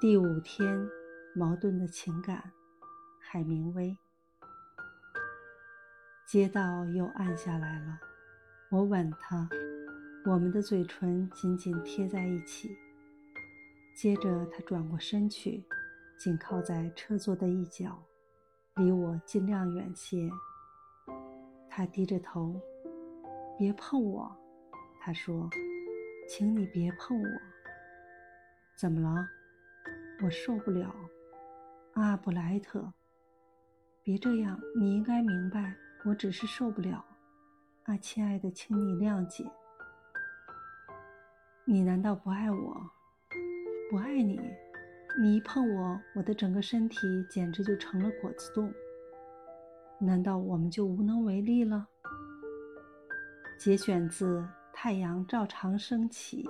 第五天，矛盾的情感，海明威。街道又暗下来了，我吻他，我们的嘴唇紧紧贴在一起。接着，他转过身去，紧靠在车座的一角，离我尽量远些。他低着头，别碰我，他说。请你别碰我。怎么了？我受不了。阿布莱特，别这样。你应该明白，我只是受不了。啊，亲爱的，请你谅解。你难道不爱我？不爱你？你一碰我，我的整个身体简直就成了果子冻。难道我们就无能为力了？节选自。太阳照常升起。